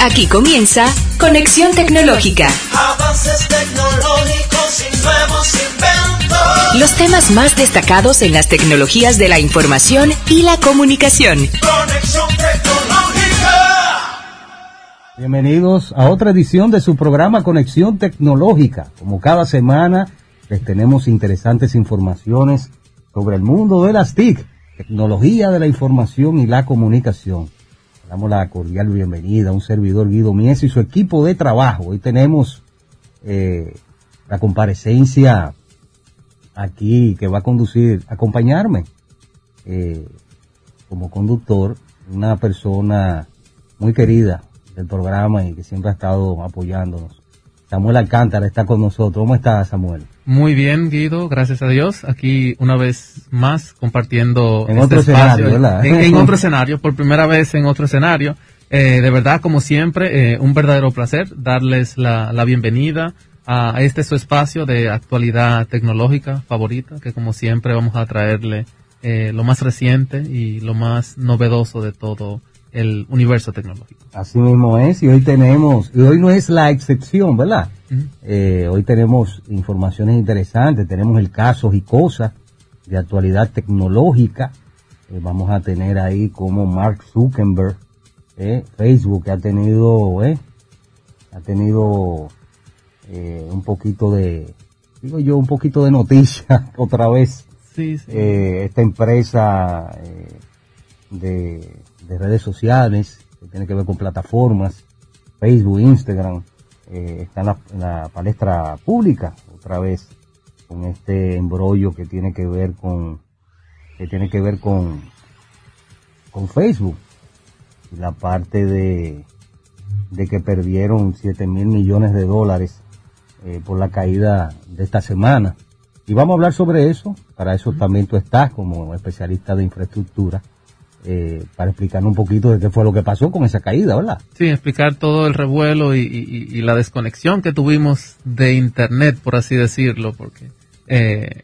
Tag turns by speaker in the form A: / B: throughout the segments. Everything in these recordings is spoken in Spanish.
A: Aquí comienza Conexión Tecnológica.
B: Avances tecnológicos y nuevos inventos.
A: Los temas más destacados en las tecnologías de la información y la comunicación.
B: Conexión tecnológica.
C: Bienvenidos a otra edición de su programa Conexión Tecnológica. Como cada semana les tenemos interesantes informaciones sobre el mundo de las TIC, tecnología de la información y la comunicación. Damos la cordial bienvenida a un servidor Guido Mies y su equipo de trabajo. Hoy tenemos eh, la comparecencia aquí que va a conducir, acompañarme eh, como conductor, una persona muy querida del programa y que siempre ha estado apoyándonos. Samuel Alcántara está con nosotros. ¿Cómo está Samuel?
D: Muy bien, Guido, gracias a Dios. Aquí una vez más compartiendo
C: En
D: este
C: otro escenario,
D: espacio,
C: ¿verdad?
D: En, en otro escenario, por primera vez en otro escenario. Eh, de verdad, como siempre, eh, un verdadero placer darles la, la bienvenida a, a este su espacio de actualidad tecnológica favorita, que como siempre vamos a traerle eh, lo más reciente y lo más novedoso de todo el universo tecnológico.
C: Así mismo es, y hoy tenemos, y hoy no es la excepción, ¿verdad? Eh, hoy tenemos informaciones interesantes, tenemos el caso y cosas de actualidad tecnológica. Eh, vamos a tener ahí como Mark Zuckerberg, eh, Facebook, que ha tenido, eh, ha tenido eh, un poquito de, digo yo, un poquito de noticia otra vez.
D: Sí, sí.
C: Esta empresa de, de redes sociales que tiene que ver con plataformas, Facebook, Instagram, eh, está en la, en la palestra pública otra vez con este embrollo que tiene que ver con que tiene que ver con con Facebook. Y la parte de de que perdieron 7 mil millones de dólares eh, por la caída de esta semana. Y vamos a hablar sobre eso, para eso también tú estás como especialista de infraestructura, eh, para explicarnos un poquito de qué fue lo que pasó con esa caída, ¿verdad?
D: Sí, explicar todo el revuelo y, y- y la desconexión que tuvimos de Internet, por así decirlo, porque eh,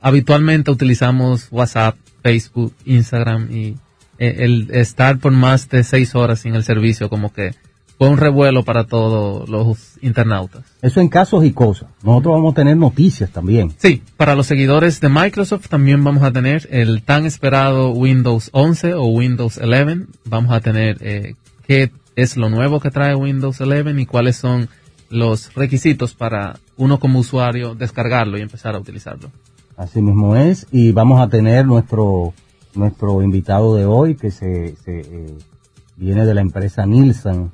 D: habitualmente utilizamos WhatsApp, Facebook, Instagram y eh, el estar por más de seis horas sin el servicio como que fue un revuelo para todos los internautas.
C: Eso en casos y cosas. Nosotros vamos a tener noticias también.
D: Sí, para los seguidores de Microsoft también vamos a tener el tan esperado Windows 11 o Windows 11. Vamos a tener eh, qué es lo nuevo que trae Windows 11 y cuáles son los requisitos para uno como usuario descargarlo y empezar a utilizarlo.
C: Así mismo es. Y vamos a tener nuestro, nuestro invitado de hoy que se, se, eh, viene de la empresa Nielsen,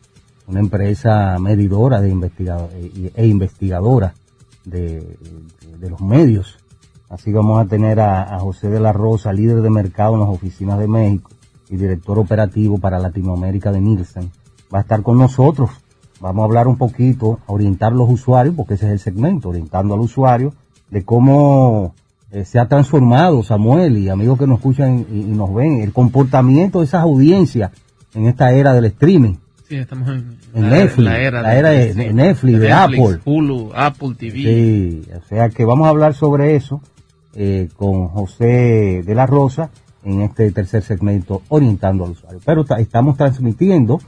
C: una empresa medidora de investigado- e, investigadora de, los medios. Así vamos a tener a, José de la Rosa, líder de mercado en las oficinas de México y director operativo para Latinoamérica de Nielsen. Va a estar con nosotros. Vamos a hablar un poquito, a orientar los usuarios, porque ese es el segmento, orientando al usuario, de cómo eh, se ha transformado Samuel y amigos que nos escuchan y nos ven, el comportamiento de esas audiencias en esta era del streaming.
D: Sí, estamos en,
C: En Netflix, la era de- de Netflix, de Apple.
D: Hulu, Apple TV.
C: Sí, o sea que vamos a hablar sobre eso eh, con José de la Rosa en este tercer segmento orientando al usuario. Pero ta- estamos transmitiendo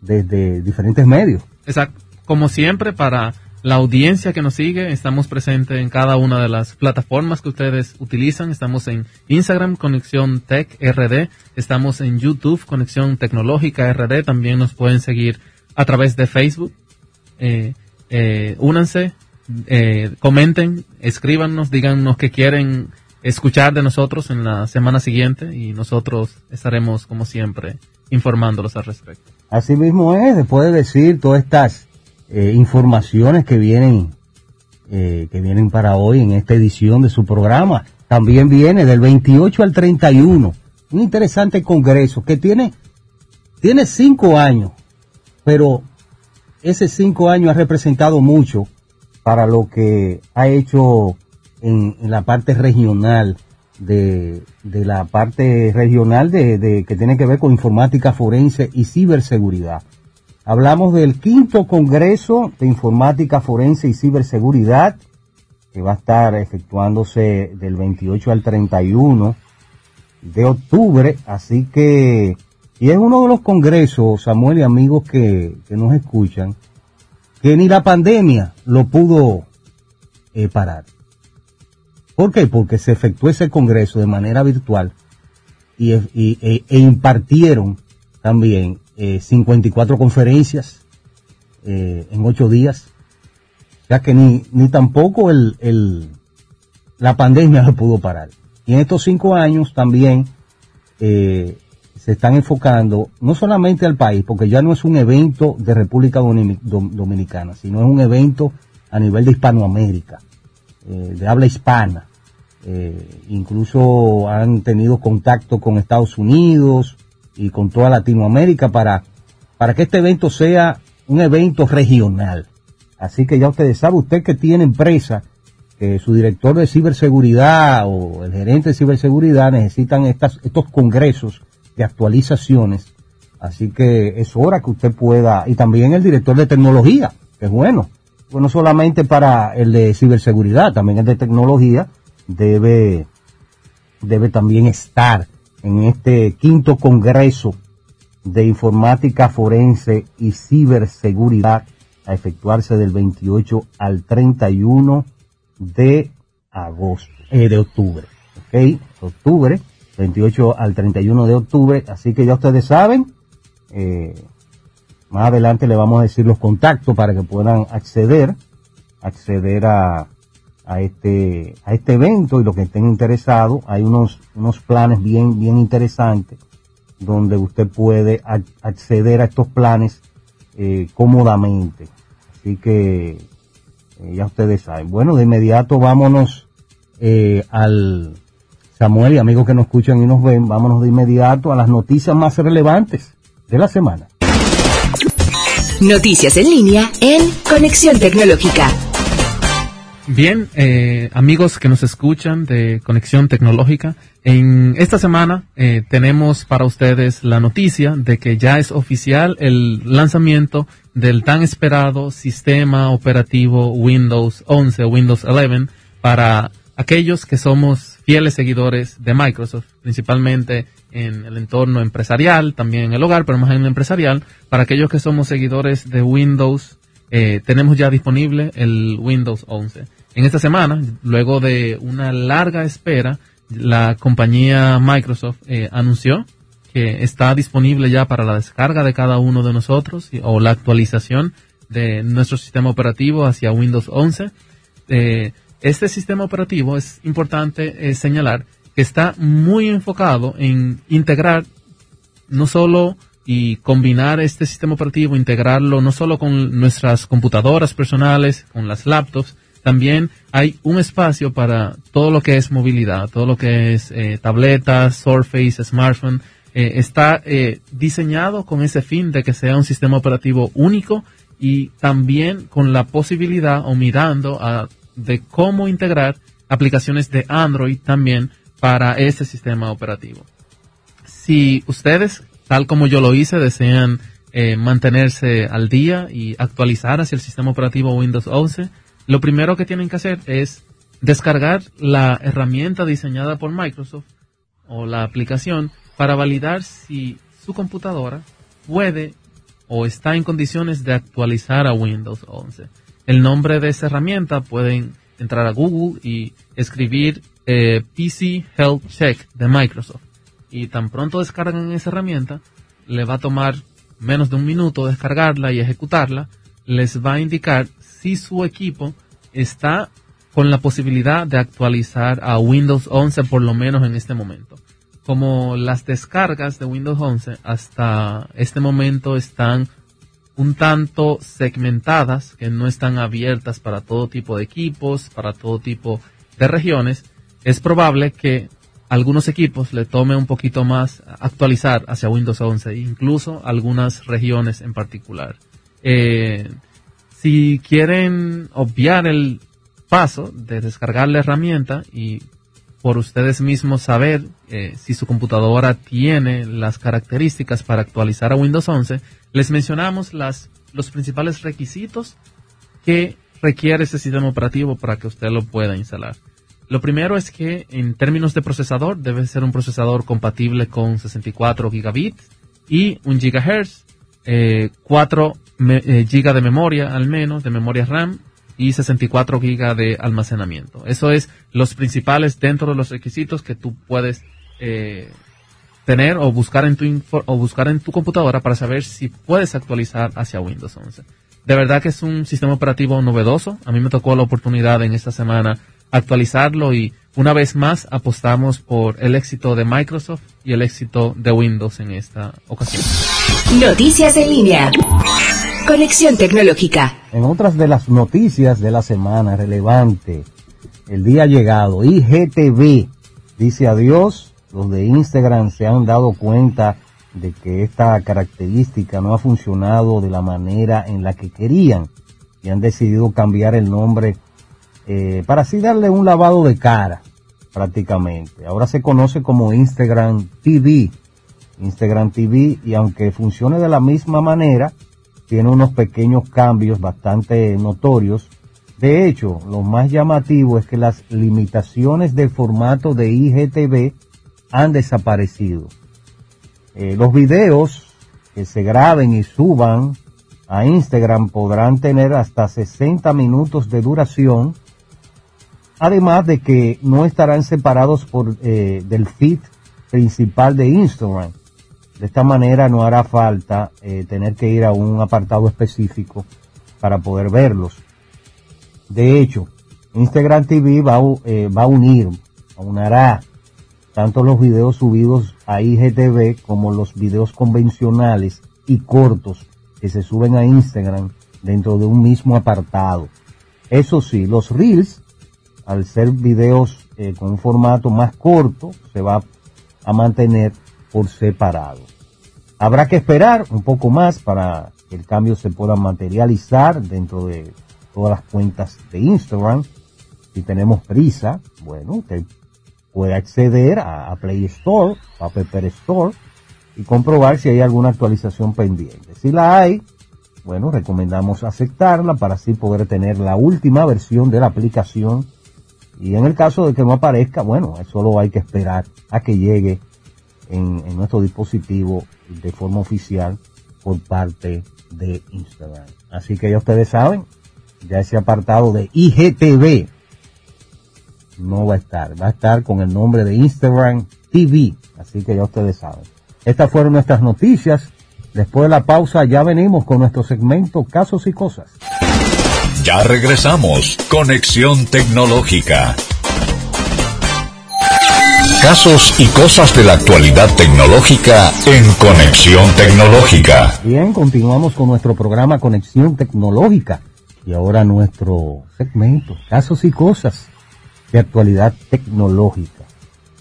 C: desde diferentes medios.
D: Exacto. Como siempre, para la audiencia que nos sigue, estamos presentes en cada una de las plataformas que ustedes utilizan. Estamos en Instagram, Conexión Tech RD. Estamos en YouTube, Conexión Tecnológica RD. También nos pueden seguir a través de Facebook. Eh, eh, únanse, eh, comenten, escríbanos, díganos qué quieren escuchar de nosotros en la semana siguiente y nosotros estaremos, como siempre, informándolos al respecto.
C: Así mismo es, después de decir todas estas eh, informaciones que vienen, eh, que vienen para hoy en esta edición de su programa, también viene del 28 al 31, un interesante congreso que tiene, tiene cinco años, pero ese cinco años ha representado mucho para lo que ha hecho en, en la parte regional de, de la parte regional de, de- que tiene que ver con informática forense y ciberseguridad. Hablamos del quinto Congreso de Informática Forense y Ciberseguridad, que va a estar efectuándose del 28 al 31 de octubre, así que Y es uno de los congresos, Samuel y amigos que, que nos escuchan, que ni la pandemia lo pudo eh, parar. ¿Por qué? Porque se efectuó ese congreso de manera virtual y, e, e impartieron también eh, 54 conferencias eh, en ocho días. Ya que ni, ni tampoco el, el, la pandemia lo pudo parar. Y en estos cinco años también eh, se están enfocando no solamente al país, porque ya no es un evento de República Dominicana, sino es un evento a nivel de Hispanoamérica, eh, de habla hispana. Incluso han tenido contacto con Estados Unidos y con toda Latinoamérica para, para que este evento sea un evento regional. Así que ya ustedes saben, usted que tiene empresa, que su director de ciberseguridad o el gerente de ciberseguridad necesitan estas, estos congresos de actualizaciones. Así que es hora que usted pueda, y también el director de tecnología, que es bueno, bueno solamente para el de ciberseguridad, también el de tecnología debe, debe también estar en este quinto congreso de informática forense y ciberseguridad a efectuarse del 28 al 31 de agosto, eh, de octubre, ok, octubre, 28 al 31 de octubre, así que ya ustedes saben, eh, más adelante le vamos a decir los contactos para que puedan acceder, acceder a, a este, a este evento y los que estén interesados, hay unos, unos planes bien, bien interesantes donde usted puede acceder a estos planes eh, cómodamente. Así que eh, ya ustedes saben. Bueno, de inmediato vámonos eh, al Samuel y amigos que nos escuchan y nos ven, vámonos de inmediato a las noticias más relevantes de la semana.
A: Noticias en línea en Conexión Tecnológica.
D: Bien, eh, amigos que nos escuchan de Conexión Tecnológica, en esta semana eh, tenemos para ustedes la noticia de que ya es oficial el lanzamiento del tan esperado sistema operativo Windows 11 o Windows 11 para aquellos que somos fieles seguidores de Microsoft, principalmente en el entorno empresarial, también en el hogar, pero más en el empresarial, para aquellos que somos seguidores de Windows eh, tenemos ya disponible el Windows 11. En esta semana, luego de una larga espera, la compañía Microsoft eh, anunció que está disponible ya para la descarga de cada uno de nosotros o la actualización de nuestro sistema operativo hacia Windows 11. Eh, este sistema operativo es importante señalar que está muy enfocado en integrar no solo y combinar este sistema operativo, integrarlo no solo con nuestras computadoras personales, con las laptops, también hay un espacio para todo lo que es movilidad, todo lo que es eh, tabletas, Surface, smartphone. Eh, está eh, diseñado con ese fin de que sea un sistema operativo único y también con la posibilidad o mirando a, de cómo integrar aplicaciones de Android también para ese sistema operativo. Si ustedes tal como yo lo hice, desean eh, mantenerse al día y actualizar hacia el sistema operativo Windows 11, lo primero que tienen que hacer es descargar la herramienta diseñada por Microsoft o la aplicación para validar si su computadora puede o está en condiciones de actualizar a Windows 11. El nombre de esa herramienta pueden entrar a Google y escribir eh, PC Health Check de Microsoft y tan pronto descargan esa herramienta, le va a tomar menos de un minuto descargarla y ejecutarla, les va a indicar si su equipo está con la posibilidad de actualizar a Windows 11 por lo menos en este momento. Como las descargas de Windows 11 hasta este momento están un tanto segmentadas, que no están abiertas para todo tipo de equipos, para todo tipo de regiones, es probable que algunos equipos le tome un poquito más actualizar hacia Windows 11, incluso algunas regiones en particular. Eh, si quieren obviar el paso de descargar la herramienta y por ustedes mismos saber eh, si su computadora tiene las características para actualizar a Windows 11, les mencionamos las, los principales requisitos que requiere este sistema operativo para que usted lo pueda instalar. Lo primero es que en términos de procesador debe ser un procesador compatible con 64 gigabits y un gigahertz, eh, 4 eh, de memoria al menos, de memoria RAM y 64 GB de almacenamiento. Eso es los principales dentro de los requisitos que tú puedes eh, tener o buscar en tu o buscar en tu computadora para saber si puedes actualizar hacia Windows 11. De verdad que es un sistema operativo novedoso. A mí me tocó la oportunidad en esta semana actualizarlo y una vez más apostamos por el éxito de Microsoft y el éxito de Windows en esta ocasión.
A: Noticias en línea. Conexión tecnológica.
C: En otras de las noticias de la semana relevante, el día llegado, IGTV dice adiós. Los de Instagram se han dado cuenta de que esta característica no ha funcionado de la manera en la que querían y han decidido cambiar el nombre eh, para así darle un lavado de cara prácticamente. Ahora se conoce como Instagram TV. Instagram TV y aunque funcione de la misma manera, tiene unos pequeños cambios bastante notorios. De hecho, lo más llamativo es que las limitaciones del formato de IGTV han desaparecido. Eh, los videos que se graben y suban a Instagram podrán tener hasta 60 minutos de duración, además de que no estarán separados por, eh, del feed principal de Instagram. De esta manera no hará falta eh, tener que ir a un apartado específico para poder verlos. De hecho, Instagram TV va, va a unir, unirá tanto los videos subidos a IGTV como los videos convencionales y cortos que se suben a Instagram dentro de un mismo apartado. Eso sí, los reels, al ser videos eh, con un formato más corto, se va a mantener por separado. Habrá que esperar un poco más para que el cambio se pueda materializar dentro de todas las cuentas de Instagram. Si tenemos prisa, bueno, usted puede acceder a, Play Store, a Pepper Store y comprobar si hay alguna actualización pendiente. Si la hay, bueno, recomendamos aceptarla para así poder tener la última versión de la aplicación. Y en el caso de que no aparezca, bueno, solo hay que esperar a que llegue en, en nuestro dispositivo de forma oficial por parte de Instagram. Así que ya ustedes saben, ya ese apartado de IGTV no va a estar. Va a estar con el nombre de Instagram TV. Así que ya ustedes saben. Estas fueron nuestras noticias. Después de la pausa ya venimos con nuestro segmento Casos y Cosas.
E: Ya regresamos. Conexión Tecnológica. Casos y cosas de la actualidad tecnológica en Conexión Tecnológica.
C: Bien, continuamos con nuestro programa Conexión Tecnológica. Y ahora nuestro segmento, casos y cosas de actualidad tecnológica.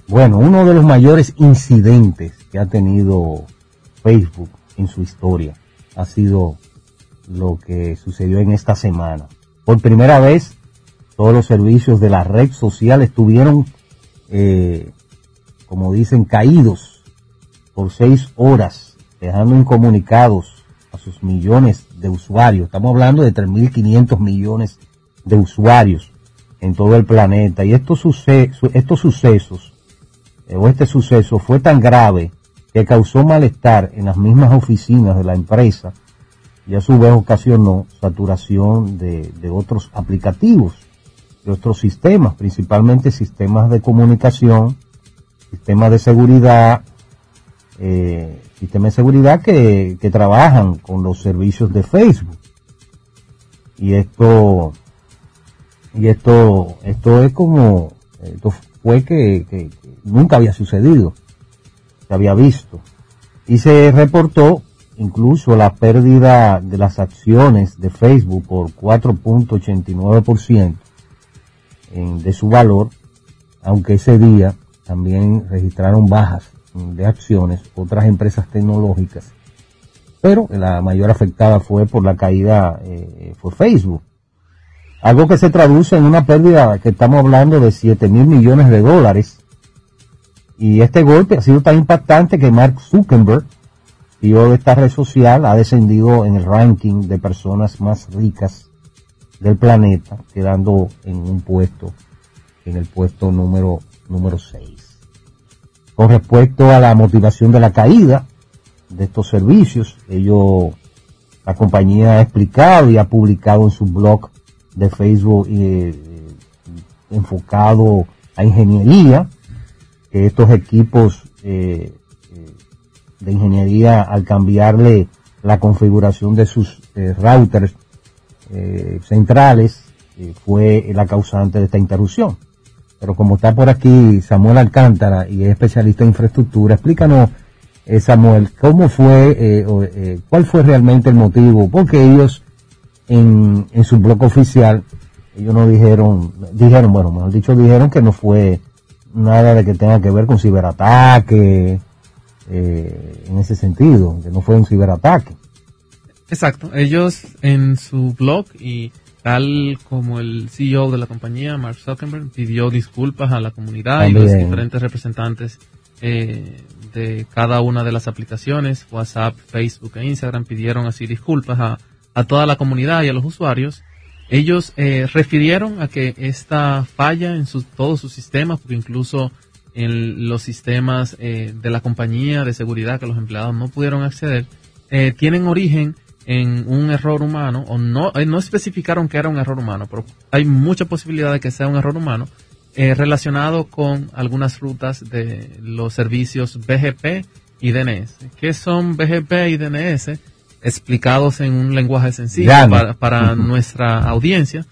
C: Bueno, uno de los mayores incidentes que ha tenido Facebook en su historia ha sido lo que sucedió en esta semana. Por primera vez, todos los servicios de la red social estuvieron, eh, como dicen, caídos por seis horas, dejando incomunicados a sus millones de usuarios. Estamos hablando de 3.500 millones de usuarios en todo el planeta. Y estos, estos sucesos, eh, o este suceso fue tan grave que causó malestar en las mismas oficinas de la empresa y a su vez ocasionó saturación de, otros aplicativos, de otros sistemas, principalmente sistemas de comunicación, sistemas de seguridad, eh, sistemas de seguridad que, que trabajan con los servicios de Facebook. Y esto y esto, esto es como, esto fue que, nunca había sucedido, se había visto. Y se reportó incluso la pérdida de las acciones de Facebook por 4.89% de su valor, aunque ese día también registraron bajas de acciones otras empresas tecnológicas, pero la mayor afectada fue por la caída, eh, fue Facebook. Algo que se traduce en una pérdida que estamos hablando de 7 mil millones de dólares. Y este golpe ha sido tan impactante que Mark Zuckerberg, CEO de esta red social, ha descendido en el ranking de personas más ricas del planeta, quedando en un puesto, en el puesto número, número 6. Con respecto a la motivación de la caída, de estos servicios. Ellos, la compañía ha explicado y ha publicado en su blog de Facebook eh, enfocado a ingeniería, que estos equipos eh, eh, de ingeniería al cambiarle la configuración de sus eh, routers eh, centrales eh, fue la causante de esta interrupción. Pero como está por aquí Samuel Alcántara y es especialista en infraestructura, explícanos, eh, Samuel, cómo fue, eh, o, cuál fue realmente el motivo, porque ellos en, en su blog oficial, ellos no dijeron, dijeron, bueno, mejor dicho, dijeron que no fue nada de que tenga que ver con ciberataque, eh, en ese sentido, que no fue un ciberataque.
D: Exacto. Ellos en su blog y tal como el CEO de la compañía, Mark Zuckerberg, pidió disculpas a la comunidad y los diferentes representantes eh, de cada una de las aplicaciones, WhatsApp, Facebook e Instagram, pidieron así disculpas a, a toda la comunidad y a los usuarios. Ellos eh, refirieron a que esta falla en sus, todos sus sistemas, porque incluso en los sistemas eh, de la compañía de seguridad que los empleados no pudieron acceder, eh, tienen origen en un error humano, o no, eh, no especificaron que era un error humano, pero hay mucha posibilidad de que sea un error humano, eh, relacionado con algunas rutas de los servicios BGP y DNS. ¿Qué son BGP y DNS? Explicados en un lenguaje sencillo para, para nuestra audiencia.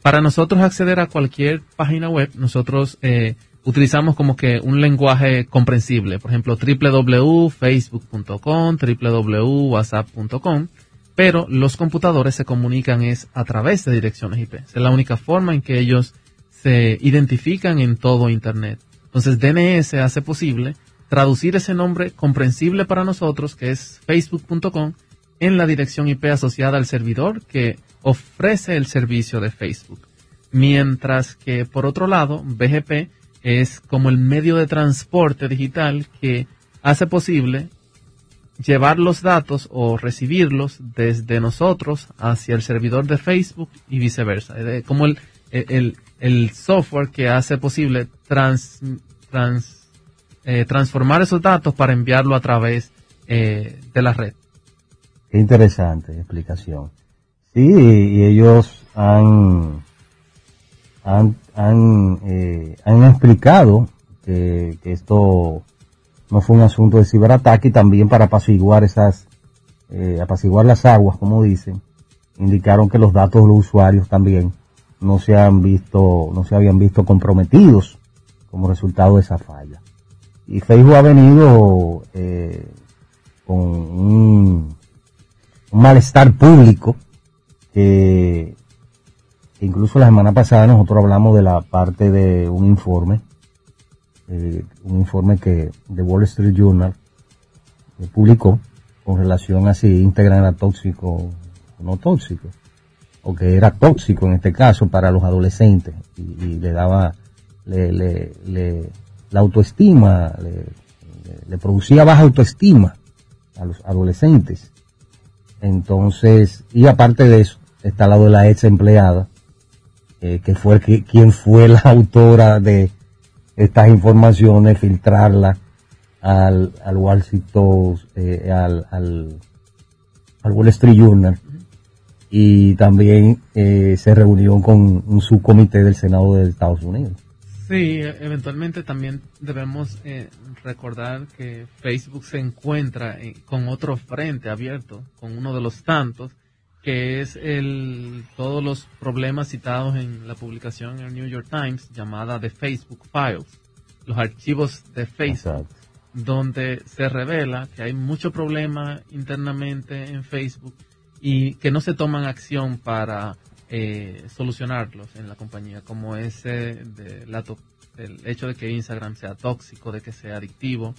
D: Para nosotros acceder a cualquier página web, nosotros eh, utilizamos como que un lenguaje comprensible. Por ejemplo, www.facebook.com, www.whatsapp.com. Pero los computadores se comunican es a través de direcciones IP. Es la única forma en que ellos se identifican en todo Internet. Entonces DNS hace posible traducir ese nombre comprensible para nosotros, que es facebook.com, en la dirección IP asociada al servidor que ofrece el servicio de Facebook. Mientras que, por otro lado, BGP es como el medio de transporte digital que hace posible llevar los datos o recibirlos desde nosotros hacia el servidor de Facebook y viceversa. De- como el, el, el software que hace posible trans, trans, eh, transformar esos datos para enviarlo a través eh, de la red.
C: Qué interesante explicación. Sí, y ellos han, han, han, eh, han explicado que, que esto no fue un asunto de ciberataque y también para apaciguar esas, eh, apaciguar las aguas, como dicen, indicaron que los datos de los usuarios también no se han visto, no se habían visto comprometidos como resultado de esa falla. Y Facebook ha venido eh, con un, un malestar público que incluso la semana pasada nosotros hablamos de la parte de un informe, eh, un informe que The Wall Street Journal eh, publicó con relación a si Instagram era tóxico o no tóxico, o que era tóxico en este caso para los adolescentes y, le daba, le, le, le- la autoestima, le producía baja autoestima a los adolescentes. Entonces, y aparte de eso, está al lado de la ex empleada, eh, que fue que, quien fue la autora de estas informaciones, filtrarla al, al Post, eh, al, al, al Wall Street Journal, y también eh, se reunió con un subcomité del Senado de Estados Unidos.
D: Sí, eventualmente también debemos eh, recordar que Facebook se encuentra eh, con otro frente abierto, con uno de los tantos, que es el todos los problemas citados en la publicación en el New York Times llamada The Facebook Files, los archivos de Facebook
C: Exacto.
D: donde se revela que hay mucho problema internamente en Facebook y que no se toman acción para eh, solucionarlos en la compañía, como ese de la to- el hecho de que Instagram sea tóxico, de que sea adictivo.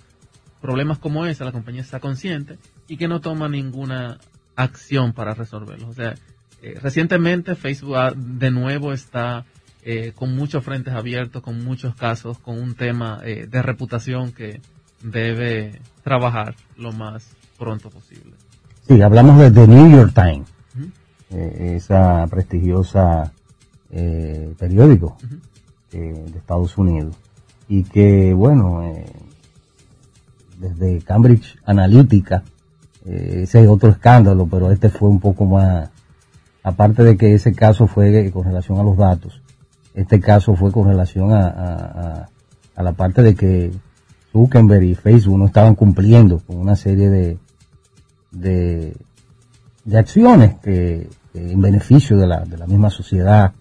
D: Problemas como ese, la compañía está consciente y que no toma ninguna acción para resolverlos. O sea, eh, recientemente Facebook ha- de nuevo está eh, con muchos frentes abiertos, con muchos casos, con un tema eh, de reputación que debe trabajar lo más pronto posible.
C: Sí, hablamos de The New York Times, eh, esa prestigiosa eh, periódico de Estados Unidos y que bueno eh, desde Cambridge Analytica ese es otro escándalo, pero este fue un poco más, aparte de que ese caso fue con relación a los datos, este caso fue con relación a, a, la parte de que Zuckerberg y Facebook no estaban cumpliendo con una serie de, de, de acciones que, en beneficio de la, de la misma sociedad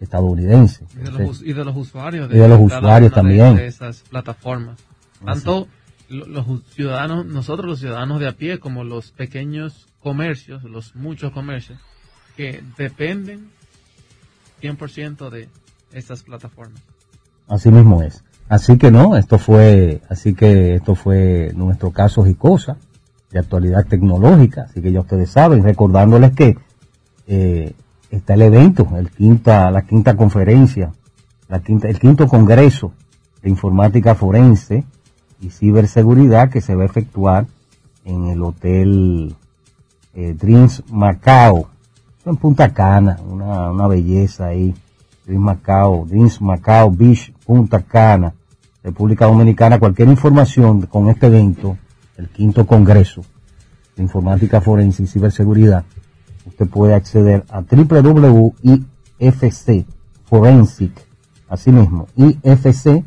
C: estadounidense.
D: Y de los, y de los usuarios.
C: De, y de los usuarios también.
D: De, esas plataformas. Tanto los ciudadanos, nosotros los ciudadanos de a pie, como los pequeños comercios, los muchos comercios, que dependen 100% de estas plataformas.
C: Así mismo es. Así que no, esto fue, así que esto fue nuestro caso y cosas de actualidad tecnológica, así que ya ustedes saben, recordándoles que eh, está el evento, el quinta, la quinta conferencia, la quinta, el quinto congreso de informática forense y ciberseguridad que se va a efectuar en el hotel eh, Dreams Macao, en Punta Cana, una, una belleza ahí, Dreams Macao, Dreams Macao Beach, Punta Cana, República Dominicana, cualquier información con este evento, el quinto congreso de informática forense y ciberseguridad, usted puede acceder a www.ifc forensic, así mismo, IFC,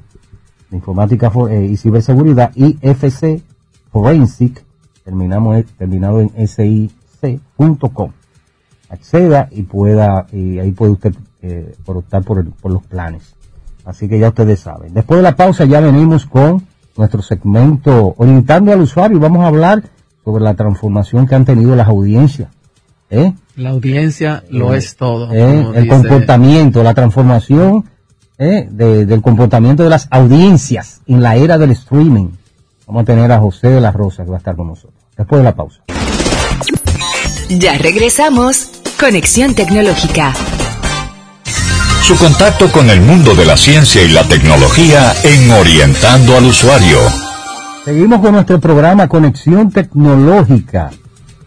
C: de informática eh, y ciberseguridad, IFC forensic, terminamos, terminado en sic.com. Acceda y pueda, y ahí puede usted eh, optar por, por los planes. Así que ya ustedes saben. Después de la pausa ya venimos con nuestro segmento orientando al usuario. Vamos a hablar sobre la transformación que han tenido las audiencias
D: ¿Eh? La audiencia lo eh, es todo.
C: ¿Eh? El comportamiento, la transformación del comportamiento de las audiencias en la era del streaming. Vamos a tener a José de la Rosa que va a estar con nosotros. Después de la pausa.
A: Ya regresamos. Conexión Tecnológica.
E: Su contacto con el mundo de la ciencia y la tecnología en Orientando al Usuario.
C: Seguimos con nuestro programa Conexión Tecnológica.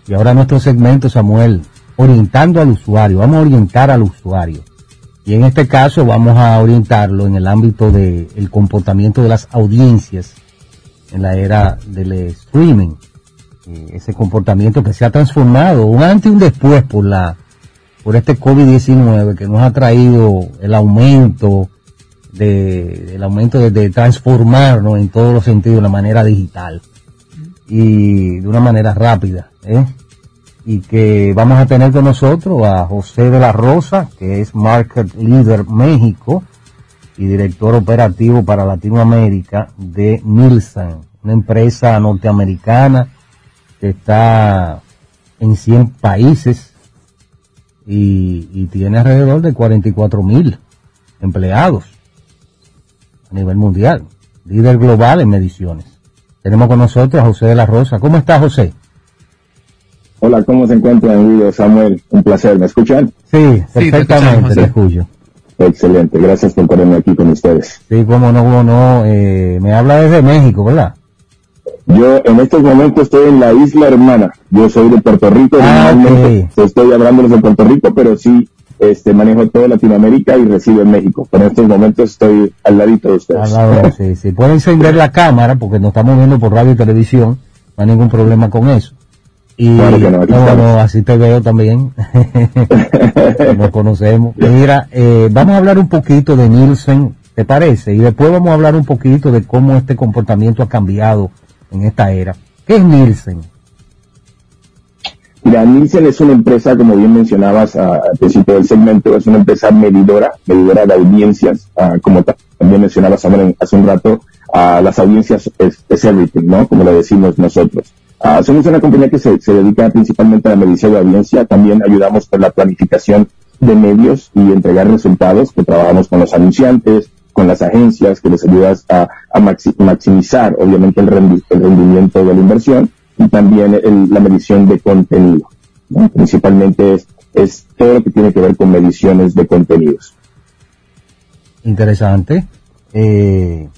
C: Y ahora nuestro segmento, Samuel, orientando al usuario. Vamos a orientar al usuario. Y en este caso vamos a orientarlo en el ámbito del comportamiento de las audiencias en la era del streaming. Eh, ese comportamiento que se ha transformado, un antes y un después por la por este COVID-19 que nos ha traído el aumento de, el aumento de, de transformarnos en todos los sentidos de la manera digital y de una manera rápida. ¿eh? Y que vamos a tener con nosotros a José de la Rosa, que es Market Leader México y director operativo para Latinoamérica de Nielsen, una empresa norteamericana que está en 100 países y, y tiene alrededor de 44 mil empleados a nivel mundial, líder global en mediciones. Tenemos con nosotros a José de la Rosa. ¿Cómo está José?
F: Hola, ¿cómo se encuentra, amigo Samuel? Un placer, ¿me escuchan?
C: Sí, perfectamente, te, escucho.
F: Excelente, gracias por tenerme aquí con ustedes.
C: Sí, cómo no, cómo no, eh, me habla desde México, ¿verdad?
F: Yo en estos momentos estoy en la isla hermana, yo soy de Puerto Rico, ah, estoy hablando de Puerto Rico, pero sí este, manejo toda Latinoamérica y resido en México. Pero en estos momentos estoy al ladito de ustedes. Al lado,
C: sí, sí. Pueden encender la cámara porque nos estamos viendo por radio y televisión. No hay ningún problema con eso. Y no, así te veo también. nos conocemos. Mira, eh, vamos a hablar un poquito de Nielsen, ¿te parece? Y después vamos a hablar un poquito de cómo este comportamiento ha cambiado en esta era. ¿Qué es Nielsen?
F: Mira, Nielsen es una empresa, como bien mencionabas al principio del segmento, es una empresa medidora, medidora de audiencias, como también mencionabas hace un rato, a las audiencias es, everything, ¿no? Como lo decimos nosotros. Ah, somos una compañía que se, dedica principalmente a la medición de audiencia, también ayudamos con la planificación de medios y entregar resultados, que trabajamos con los anunciantes, con las agencias, que les ayudas a, maximizar, obviamente, el rendimiento de la inversión y también la medición de contenido. Principalmente es, es todo lo que tiene que ver con mediciones de contenidos.
C: Interesante. Eh,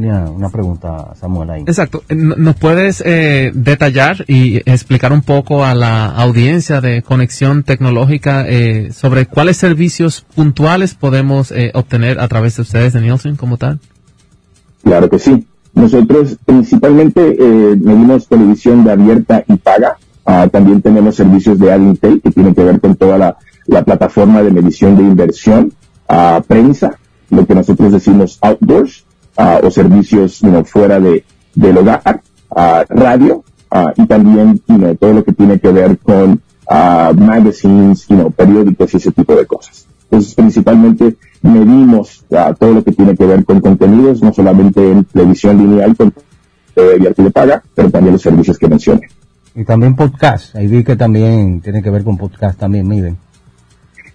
C: tenía una pregunta, Samuel, ahí.
D: Exacto. ¿Nos puedes eh, detallar y explicar un poco a la audiencia de conexión tecnológica eh, sobre cuáles servicios puntuales podemos obtener a través de ustedes de Nielsen como tal?
F: Claro que sí. Nosotros principalmente eh, medimos televisión de abierta y paga. Ah, también tenemos servicios de Adintel que tienen que ver con toda la, plataforma de medición de inversión, a prensa, lo que nosotros decimos outdoors, o servicios fuera de, del hogar, radio, y también todo lo que tiene que ver con magazines, periódicos y ese tipo de cosas. Entonces, principalmente medimos todo lo que tiene que ver con contenidos, no solamente en televisión lineal, con de de paga, pero también los servicios que mencioné.
C: Y también podcast, ahí vi que también tiene que ver con podcast también, miren.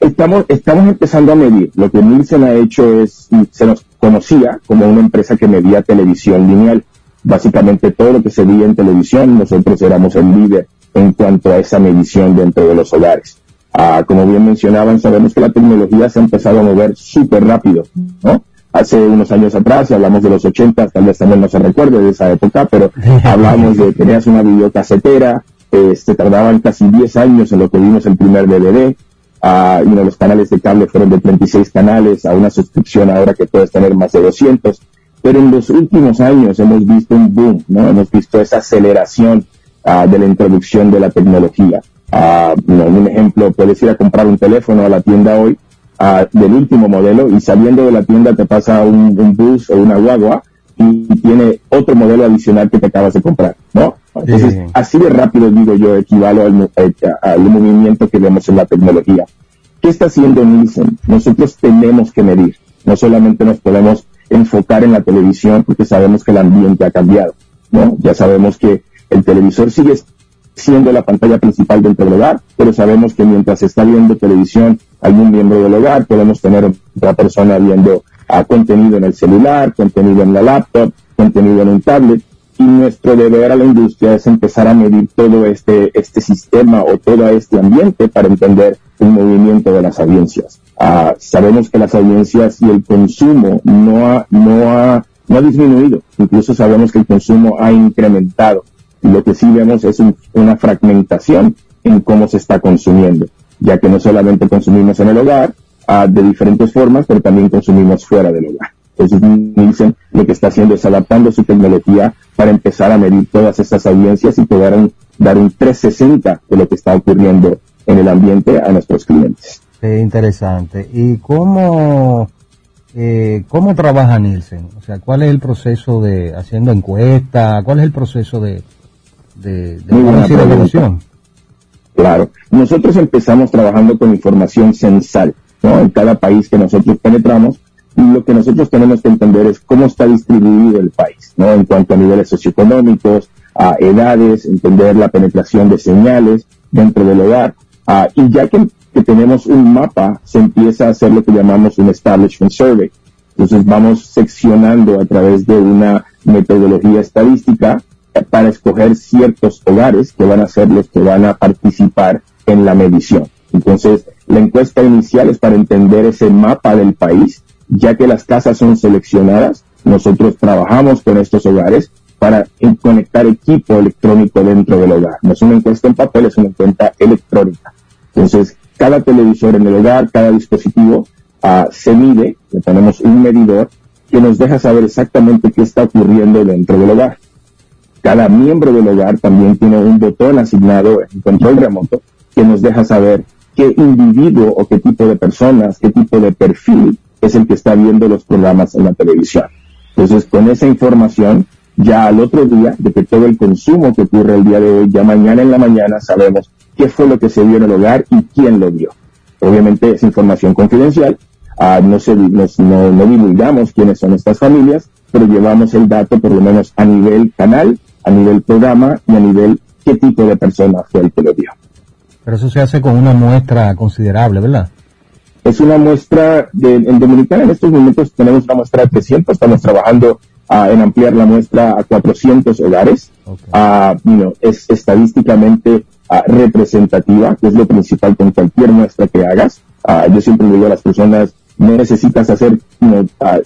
F: Estamos, estamos empezando a medir. Lo que Nielsen ha hecho es, se nos conocía como una empresa que medía televisión lineal. Básicamente todo lo que se veía en televisión, nosotros éramos el líder en cuanto a esa medición dentro de los hogares. Ah, como bien mencionaban, sabemos que la tecnología se ha empezado a mover súper rápido, ¿no? Hace unos años atrás, y hablamos de los 80, tal vez también no se recuerde de esa época, pero hablamos de que tenías una videocasetera, eh, se tardaban casi 10 años en lo que vimos el primer DVD, ah, y los canales de cable fueron de 36 canales a una suscripción ahora que puedes tener más de 200. Pero en los últimos años hemos visto un boom, ¿no? Hemos visto esa aceleración ah, de la introducción de la tecnología. Uh, un ejemplo, puedes ir a comprar un teléfono a la tienda hoy uh, del último modelo y saliendo de la tienda te pasa un, bus o una guagua y, tiene otro modelo adicional que te acabas de comprar, ¿no? Entonces, así de rápido, digo yo, equivalo al, eh, al, movimiento que vemos en la tecnología. ¿Qué está haciendo Nielsen? Nosotros tenemos que medir. No solamente nos podemos enfocar en la televisión porque sabemos que el ambiente ha cambiado, ¿no? Ya sabemos que el televisor sigue siendo la pantalla principal dentro del hogar, pero sabemos que mientras se está viendo televisión algún miembro del hogar, podemos tener otra persona viendo ah, contenido en el celular, contenido en la laptop, contenido en un tablet, y nuestro deber a la industria es empezar a medir todo este, este sistema o todo este ambiente para entender el movimiento de las audiencias. Ah, sabemos que las audiencias y el consumo no ha, no ha, no ha disminuido, incluso sabemos que el consumo ha incrementado lo que sí vemos es una fragmentación en cómo se está consumiendo, ya que no solamente consumimos en el hogar ah, de diferentes formas, pero también consumimos fuera del hogar. Entonces Nielsen lo que está haciendo es adaptando su tecnología para empezar a medir todas estas audiencias y poder dar un 360 de lo que está ocurriendo en el ambiente a nuestros clientes.
C: Interesante. ¿Y cómo, eh, cómo trabaja Nielsen? O sea, ¿cuál es el proceso de haciendo encuesta? ¿Cuál es el proceso de, de, de
F: Claro. Nosotros empezamos trabajando con información censal, En cada país que nosotros penetramos, y lo que nosotros tenemos que entender es cómo está distribuido el país, ¿no? En cuanto a niveles socioeconómicos, a edades, entender la penetración de señales dentro del hogar. Ah, y ya que, tenemos un mapa, se empieza a hacer lo que llamamos un establishment survey. Entonces vamos seccionando a través de una metodología estadística para escoger ciertos hogares que van a ser los que van a participar en la medición. Entonces, la encuesta inicial es para entender ese mapa del país, ya que las casas son seleccionadas, nosotros trabajamos con estos hogares para conectar equipo electrónico dentro del hogar. No es una encuesta en papel, es una encuesta electrónica. Entonces, cada televisor en el hogar, cada dispositivo uh, se mide, le ponemos un medidor que nos deja saber exactamente qué está ocurriendo dentro del hogar. Cada miembro del hogar también tiene un botón asignado en control remoto que nos deja saber qué individuo o qué tipo de personas, qué tipo de perfil es el que está viendo los programas en la televisión. Entonces, con esa información, ya al otro día, de que todo el consumo que ocurre el día de hoy, ya mañana en la mañana sabemos qué fue lo que se vio en el hogar y quién lo vio. Obviamente es información confidencial, ah, no, se, no, no divulgamos quiénes son estas familias, pero llevamos el dato por lo menos a nivel canal a nivel programa y a nivel qué tipo de persona fue el que lo dio.
C: Pero eso se hace con una muestra considerable, ¿verdad?
F: Es una muestra, de, en Dominicana en estos momentos tenemos una muestra de 300, estamos trabajando uh, en ampliar la muestra a 400 hogares. Uh, es estadísticamente uh, representativa, que es lo principal con cualquier muestra que hagas. yo siempre digo a las personas, no necesitas hacer,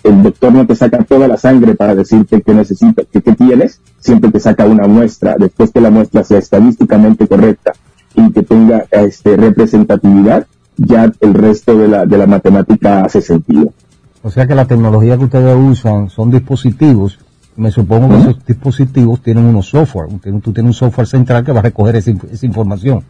F: el doctor no te saca toda la sangre para decirte qué necesitas, qué, tienes, siempre te saca una muestra, después que la muestra sea estadísticamente correcta y que tenga este, representatividad, ya el resto de la, de la matemática hace sentido.
C: O sea que la tecnología que ustedes usan son dispositivos Me supongo que esos dispositivos tienen unos software. Tú tienes un software central que va a recoger esa, información.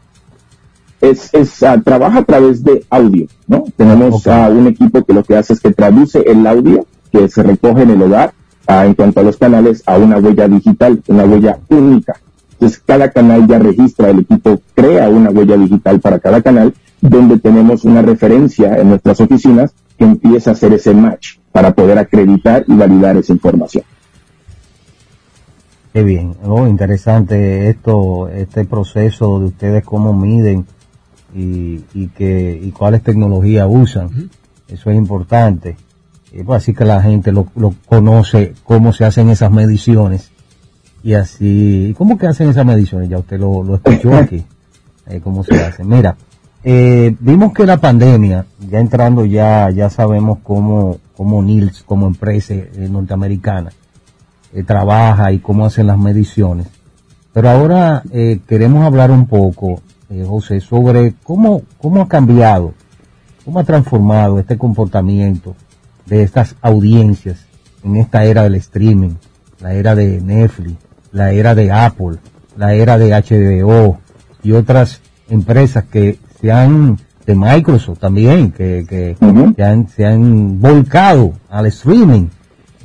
F: Es, es uh, trabaja a través de audio, ¿no? Tenemos uh, un equipo que lo que hace es que traduce el audio que se recoge en el hogar uh, en cuanto a los canales a una huella digital, una huella única. Entonces, cada canal ya registra, el equipo crea una huella digital para cada canal, donde tenemos una referencia en nuestras oficinas que empieza a hacer ese match para poder acreditar y validar esa información.
C: Qué bien, oh, interesante esto, este proceso de ustedes cómo miden y, y que y cuáles tecnologías usan. Eso es importante. Y pues así que la gente lo, lo, conoce cómo se hacen esas mediciones y así, ¿cómo que hacen esas mediciones? Ya usted lo, lo escuchó aquí, eh, cómo se hacen. Mira, eh, vimos que la pandemia, ya entrando ya, ya sabemos cómo, cómo NILS, como empresa eh, norteamericana, eh, trabaja y cómo hacen las mediciones. Pero ahora eh, queremos hablar un poco, José, sobre cómo, cómo ha cambiado, cómo ha transformado este comportamiento de estas audiencias en esta era del streaming, la era de Netflix, la era de Apple, la era de HBO y otras empresas que se han, de Microsoft también, que, que se, han, se han volcado al streaming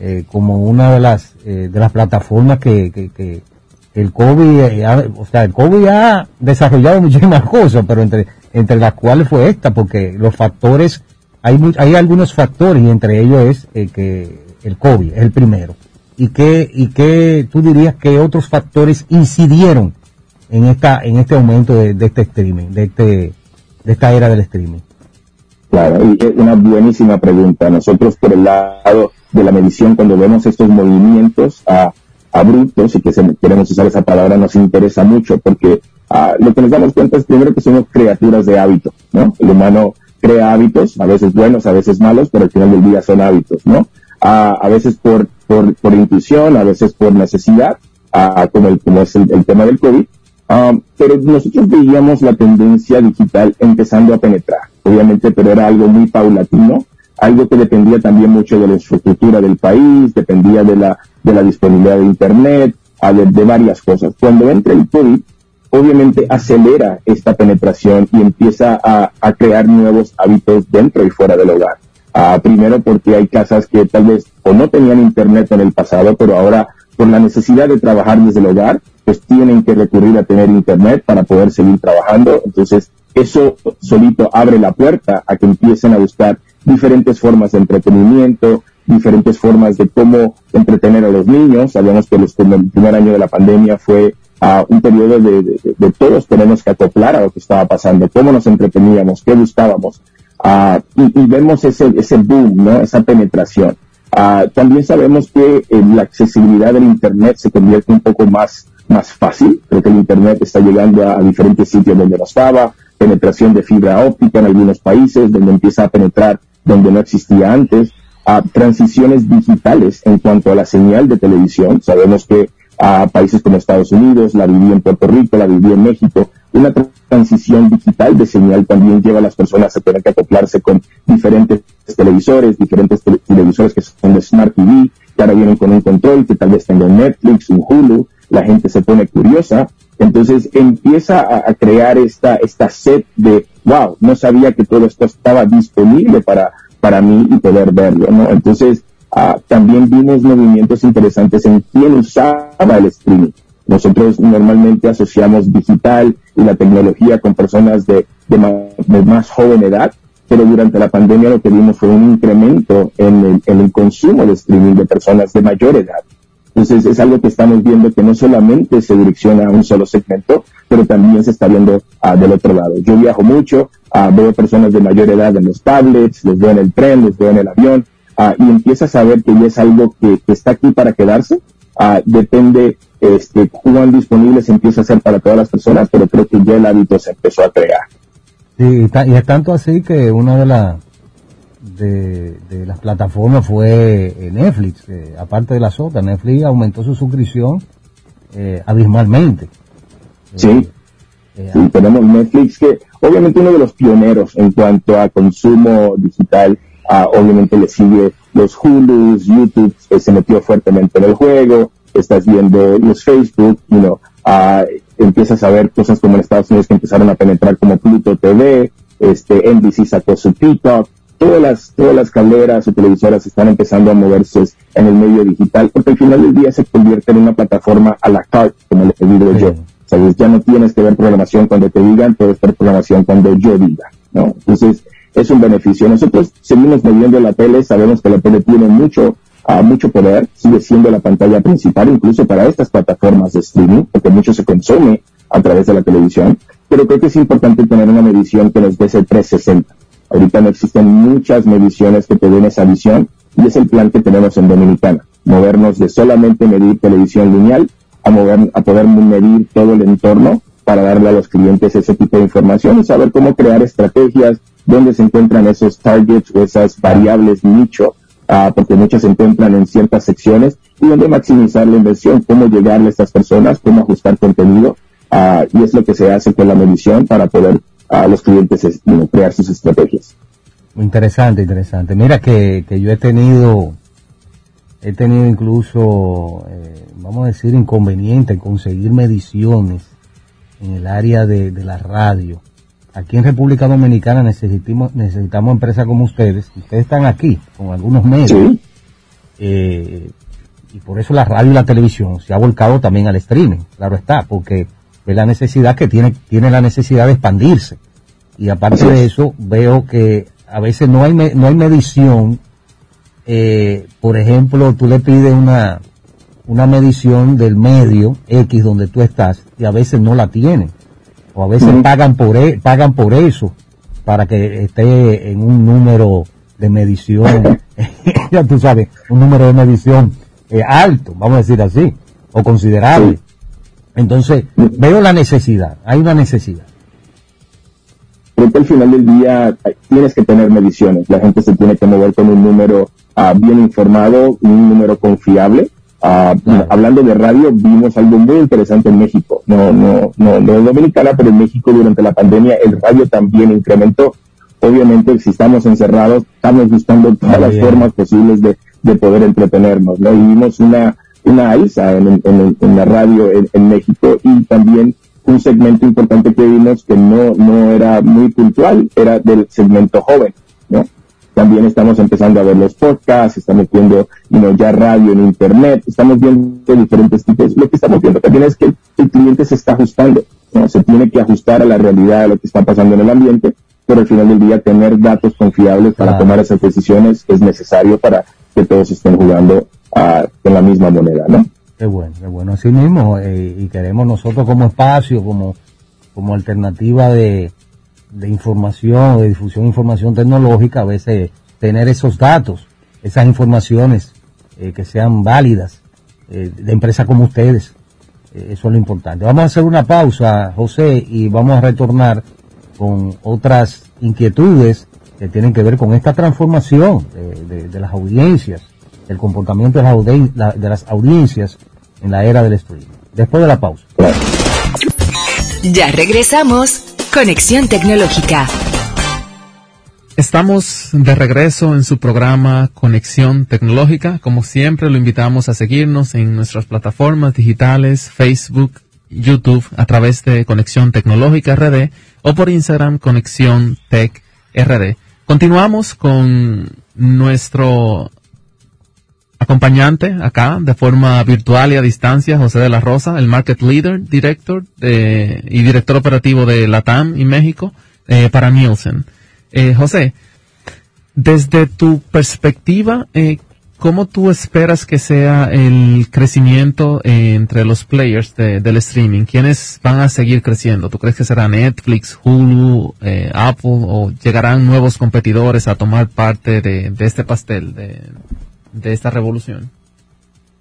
C: eh, como una de las, eh, de las plataformas que, que, que el COVID, ha, o sea, el COVID ha desarrollado muchísimas cosas, pero entre, entre las cuales fue esta, porque los factores, hay, hay algunos factores y entre ellos es eh, que el COVID es el primero. ¿Y qué, y qué tú dirías que otros factores incidieron en esta, en este aumento de, este streaming, de este, de esta era del streaming?
F: Claro, y es una buenísima pregunta. Nosotros por el lado de la medición, cuando vemos estos movimientos a, abruptos, y que se, queremos usar esa palabra, nos interesa mucho, porque uh, lo que nos damos cuenta es primero que somos criaturas de hábito, ¿no? El humano crea hábitos, a veces buenos, a veces malos, pero al final del día son hábitos, ¿no? Uh, a veces por, por, por intuición, a veces por necesidad, uh, como, el, como es el, el tema del COVID, Um, pero nosotros veíamos la tendencia digital empezando a penetrar, obviamente, pero era algo muy paulatino, algo que dependía también mucho de la infraestructura del país, dependía de la, de la disponibilidad de Internet, de, de varias cosas. Cuando entra el COVID, obviamente acelera esta penetración y empieza a, a crear nuevos hábitos dentro y fuera del hogar. Uh, primero porque hay casas que tal vez o no tenían internet en el pasado, pero ahora por la necesidad de trabajar desde el hogar, pues tienen que recurrir a tener internet para poder seguir trabajando. Entonces, eso solito abre la puerta a que empiecen a buscar diferentes formas de entretenimiento, diferentes formas de cómo entretener a los niños. Sabemos que el primer año de la pandemia fue uh, un periodo de, de, todos tenemos que acoplar a lo que estaba pasando, cómo nos entreteníamos, qué buscábamos. Uh, y, y, vemos ese, ese boom, ¿no? Esa penetración. Uh, también sabemos que eh, la accesibilidad del Internet se convierte un poco más más fácil. Creo que el Internet está llegando a, diferentes sitios donde no estaba, penetración de fibra óptica en algunos países, donde empieza a penetrar donde no existía antes, a transiciones digitales en cuanto a la señal de televisión. Sabemos que a países como Estados Unidos, la viví en Puerto Rico, la viví en México, una transición digital de señal también lleva a las personas a tener que acoplarse con diferentes televisores, diferentes televisores que son de Smart TV, que ahora vienen con un control, que tal vez tengan Netflix, un Hulu, la gente se pone curiosa, entonces empieza a, crear esta, esta sed de, wow, no sabía que todo esto estaba disponible para, para mí y poder verlo, ¿no? Entonces, uh, también vimos movimientos interesantes en quién usaba el streaming. Nosotros normalmente asociamos digital y la tecnología con personas de, de, más, de más joven edad, pero durante la pandemia lo que vimos fue un incremento en el, en el consumo de streaming de personas de mayor edad. Entonces es algo que estamos viendo que no solamente se direcciona a un solo segmento, pero también se está viendo uh, del otro lado. Yo viajo mucho, uh, veo personas de mayor edad en los tablets, los veo en el tren, los veo en el avión, uh, y empiezas a ver que ya es algo que, que está aquí para quedarse. depende este, cuán disponible se empieza a hacer para todas las personas, pero creo que ya el hábito se empezó a crear.
C: Sí, y es tanto así que una de las de, de, las plataformas fue eh, Netflix, eh, aparte de las otras, Netflix aumentó su suscripción eh, abismalmente.
F: Sí. Eh, sí, tenemos Netflix que obviamente uno de los pioneros en cuanto a consumo digital, uh, obviamente le sigue los Hulus, YouTube eh, se metió fuertemente en el juego, estás viendo los Facebook, you know, ah, empiezas a ver cosas como en Estados Unidos que empezaron a penetrar como Pluto TV, este, NBC sacó su TikTok, todas las, todas las calderas o televisoras están empezando a moverse en el medio digital, porque al final del día se convierte en una plataforma a la carte, como le digo yo. ¿Sabes? Ya no tienes que ver programación cuando te digan, puedes ver programación cuando yo diga, ¿no? Entonces, es un beneficio. Nosotros seguimos moviendo la tele, sabemos que la tele tiene mucho, uh, mucho poder, sigue siendo la pantalla principal incluso para estas plataformas de streaming, porque mucho se consume a través de la televisión, pero creo que es importante tener una medición que nos dé ese 360. Ahorita no existen muchas mediciones que te den esa visión y es el plan que tenemos en Dominicana, movernos de solamente medir televisión lineal a, mover, a poder medir todo el entorno para darle a los clientes ese tipo de información y saber cómo crear estrategias, dónde se encuentran esos targets o esas variables nicho, uh, porque muchas se encuentran en ciertas secciones, y dónde maximizar la inversión, cómo llegarle a estas personas, cómo ajustar contenido, uh, y es lo que se hace con la medición para poder a uh, los clientes crear sus estrategias.
C: Interesante, interesante. Mira que, que yo he tenido, he tenido incluso, eh, vamos a decir, inconveniente en conseguir mediciones en el área de la radio aquí en República Dominicana necesitamos, necesitamos empresas como ustedes, ustedes están aquí con algunos medios, eh, y por eso la radio y la televisión se ha volcado también al streaming, claro está, porque es la necesidad que tiene, tiene la necesidad de expandirse. Y aparte de eso, veo que a veces no hay, no hay medición, eh, por ejemplo, tú le pides una, una medición del medio X donde tú estás y a veces no la tienen o a veces pagan por e, pagan por eso para que esté en un número de medición ya tú sabes un número de medición eh, alto vamos a decir así o considerable. Entonces veo la necesidad hay una necesidad.
F: Creo que al final del día tienes que tener mediciones. La gente se tiene que mover con un número uh, bien informado un número confiable Uh, hablando de radio, vimos algo muy interesante en México, no, no, no, no en Dominicana, pero en México durante la pandemia el radio también incrementó. Obviamente, si estamos encerrados, estamos buscando todas las formas posibles de, de, poder entretenernos, ¿no? Y vimos una, una alza en, en, en la radio en, en, México y también un segmento importante que vimos que no, no era muy puntual, era del segmento joven, ¿no? También estamos empezando a ver los podcasts, estamos viendo ya radio en internet, estamos viendo diferentes tipos. Lo que estamos viendo también es que el, cliente se está ajustando, ¿no? se tiene que ajustar a la realidad de lo que está pasando en el ambiente, pero al final del día tener datos confiables para tomar esas decisiones es necesario para que todos estén jugando con la misma moneda, ¿no?
C: Qué bueno, qué bueno. Así mismo, eh, y queremos nosotros como espacio, como, como alternativa de, de información, de difusión de información tecnológica, a veces tener esos datos, esas informaciones eh, que sean válidas eh, de empresas como ustedes. Eh, eso es lo importante. Vamos a hacer una pausa, José, y vamos a retornar con otras inquietudes que tienen que ver con esta transformación de, de, las audiencias, el comportamiento de las, audien de las audiencias en la era del streaming. Después de la pausa.
A: Ya regresamos Conexión Tecnológica.
D: Estamos de regreso en su programa Conexión Tecnológica. Como siempre, lo invitamos a seguirnos en nuestras plataformas digitales, Facebook, YouTube, a través de Conexión Tecnológica RD o por Instagram Conexión Tech RD. Continuamos con nuestro acompañante acá de forma virtual y a distancia, José de la Rosa, el Market Leader, Director de, y Director Operativo de LATAM y México eh, para Nielsen. Eh, José, desde tu perspectiva, eh, ¿cómo tú esperas que sea el crecimiento eh, entre los players de, del streaming? ¿Quiénes van a seguir creciendo? ¿Tú crees que será Netflix, Hulu, eh, Apple o llegarán nuevos competidores a tomar parte de, de este pastel? De, de esta revolución?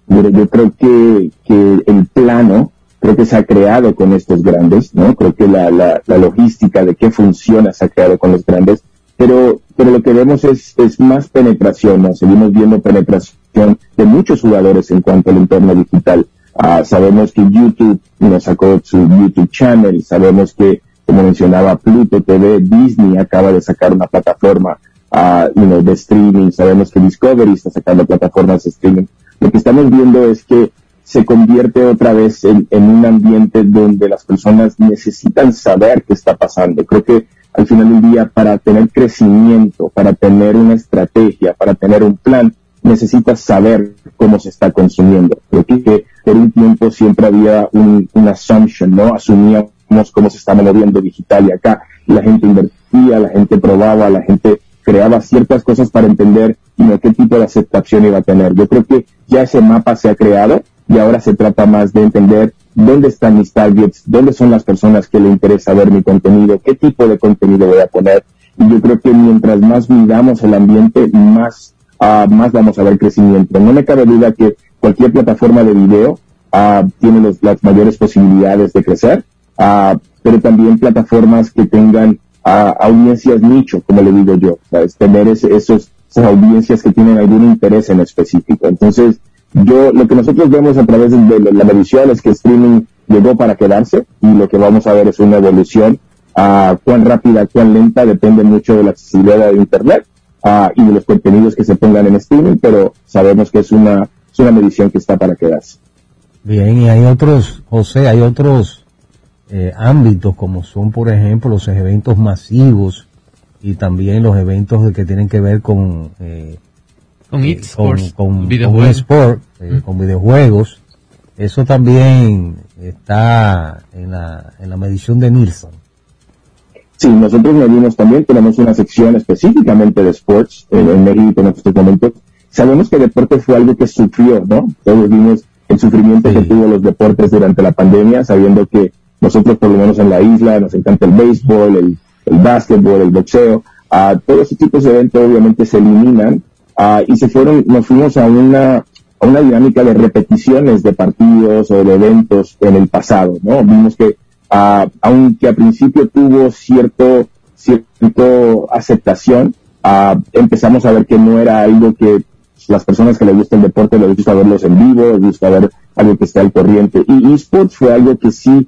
F: Yo creo que, que el plano creo que se ha creado con estos grandes, ¿no? Creo que la, la, la, logística de qué funciona se ha creado con los grandes, pero, pero lo que vemos es, es más penetración, ¿no? Seguimos viendo penetración de muchos jugadores en cuanto al entorno digital. Uh, sabemos que YouTube nos sacó su YouTube Channel, sabemos que, como mencionaba Pluto TV, Disney acaba de sacar una plataforma uh, de streaming, sabemos que Discovery está sacando plataformas de streaming. Lo que estamos viendo es que se convierte otra vez en, un ambiente donde las personas necesitan saber qué está pasando. Creo que al final del día, para tener crecimiento, para tener una estrategia, para tener un plan, necesitas saber cómo se está consumiendo. Creo que por un tiempo siempre había un, assumption, ¿no? Asumíamos cómo se estaba moviendo digital y acá la gente invertía, la gente probaba, la gente creaba ciertas cosas para entender qué tipo de aceptación iba a tener. Yo creo que ya ese mapa se ha creado y ahora se trata más de entender dónde están mis targets, dónde son las personas que le interesa ver mi contenido, qué tipo de contenido voy a poner. Y yo creo que mientras más miramos el ambiente, más, uh, más vamos a ver crecimiento. No me cabe duda que cualquier plataforma de video uh, tiene las mayores posibilidades de crecer, uh, pero también plataformas que tengan audiencias nicho, como le digo yo, ¿sabes? tener ese, esos, esas audiencias que tienen algún interés en específico. Entonces, yo, lo que nosotros vemos a través de la medición es que streaming llegó para quedarse y lo que vamos a ver es una evolución. a cuán rápida, cuán lenta, depende mucho de la accesibilidad de Internet y de los contenidos que se pongan en streaming, pero sabemos que es una, es una medición que está para quedarse.
C: Bien, y hay otros, José, hay otros eh, ámbitos como son, por ejemplo, los eventos masivos y también los eventos que tienen que ver con eh,
D: con,
C: eh, con, videojuegos. Eh, con videojuegos. Eso también está en la, en la medición de Nielsen.
F: Sí, nosotros medimos también, tenemos una sección específicamente de sports en, México en estos momentos. Sabemos que el deporte fue algo que sufrió, ¿no? Todos vimos el sufrimiento que tuvo los deportes durante la pandemia, sabiendo que nosotros, por lo menos en la isla, nos encanta el béisbol, el, el básquetbol, el boxeo. a todos esos tipos de eventos obviamente se eliminan Ah, y se fueron, nos fuimos a una, a una dinámica de repeticiones de partidos o de eventos en el pasado, ¿no? Vimos que, uh, aunque al principio tuvo cierto, cierto aceptación, uh, empezamos a ver que no era algo que las personas que les gusta el deporte les gusta verlos en vivo, les gusta ver algo que esté al corriente. Y esports fue algo que sí,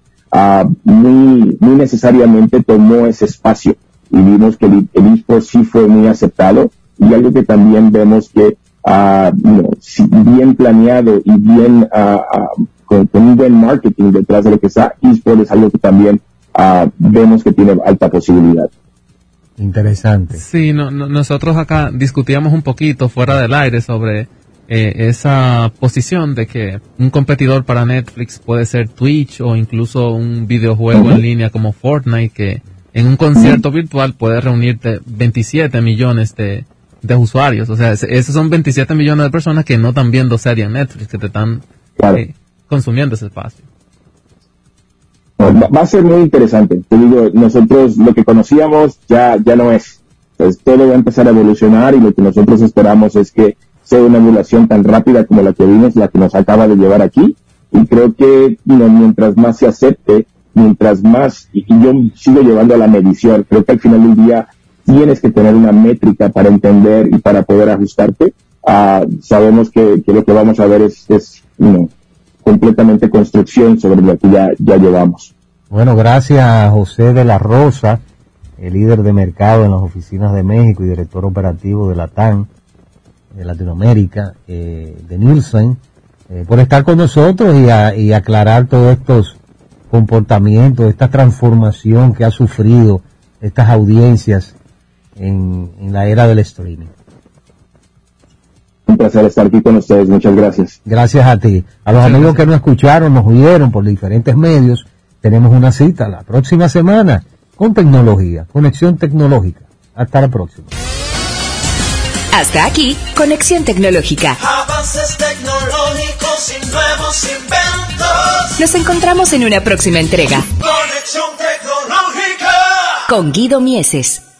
F: muy, muy necesariamente tomó ese espacio. Y vimos que el, el sí fue muy aceptado y algo que también vemos que uh, bien planeado y bien uh, uh, con, un buen marketing detrás de lo que está, eSport es algo que también vemos que tiene alta posibilidad.
C: Interesante.
D: Sí, no, nosotros acá discutíamos un poquito fuera del aire sobre eh, esa posición de que un competidor para Netflix puede ser Twitch o incluso un videojuego en línea como Fortnite que en un concierto virtual puede reunirte 27 millones de, de usuarios. O sea, esos son 27 millones de personas que no están viendo serie en Netflix, que te están eh, consumiendo ese espacio.
F: Va, a ser muy interesante. Te digo, nosotros lo que conocíamos ya, ya no es. Entonces, todo va a empezar a evolucionar y lo que nosotros esperamos es que sea una emulación tan rápida como la que vimos, la que nos acaba de llevar aquí. Y creo que mientras más se acepte, mientras más, y, yo sigo llevando a la medición, creo que al final del día tienes que tener una métrica para entender y para poder ajustarte. Uh, sabemos que, lo que vamos a ver es, es completamente construcción sobre lo que ya, ya llevamos.
C: Bueno, gracias a José de la Rosa, el líder de mercado en las oficinas de México y director operativo de la TAN de Latinoamérica, eh, de Nielsen, eh, por estar con nosotros y, y aclarar todos estos comportamientos, esta transformación que ha sufrido estas audiencias en, la era del streaming.
F: Un placer estar aquí con ustedes, muchas gracias.
C: Gracias a ti. A los amigos que nos escucharon, nos oyeron por diferentes medios, tenemos una cita la próxima semana con tecnología, conexión tecnológica. Hasta la próxima.
A: Hasta aquí, Conexión Tecnológica.
B: Avances tecnológicos y nuevos inventos.
A: Nos encontramos en una próxima entrega.
B: Conexión Tecnológica.
A: Con Guido Mieses.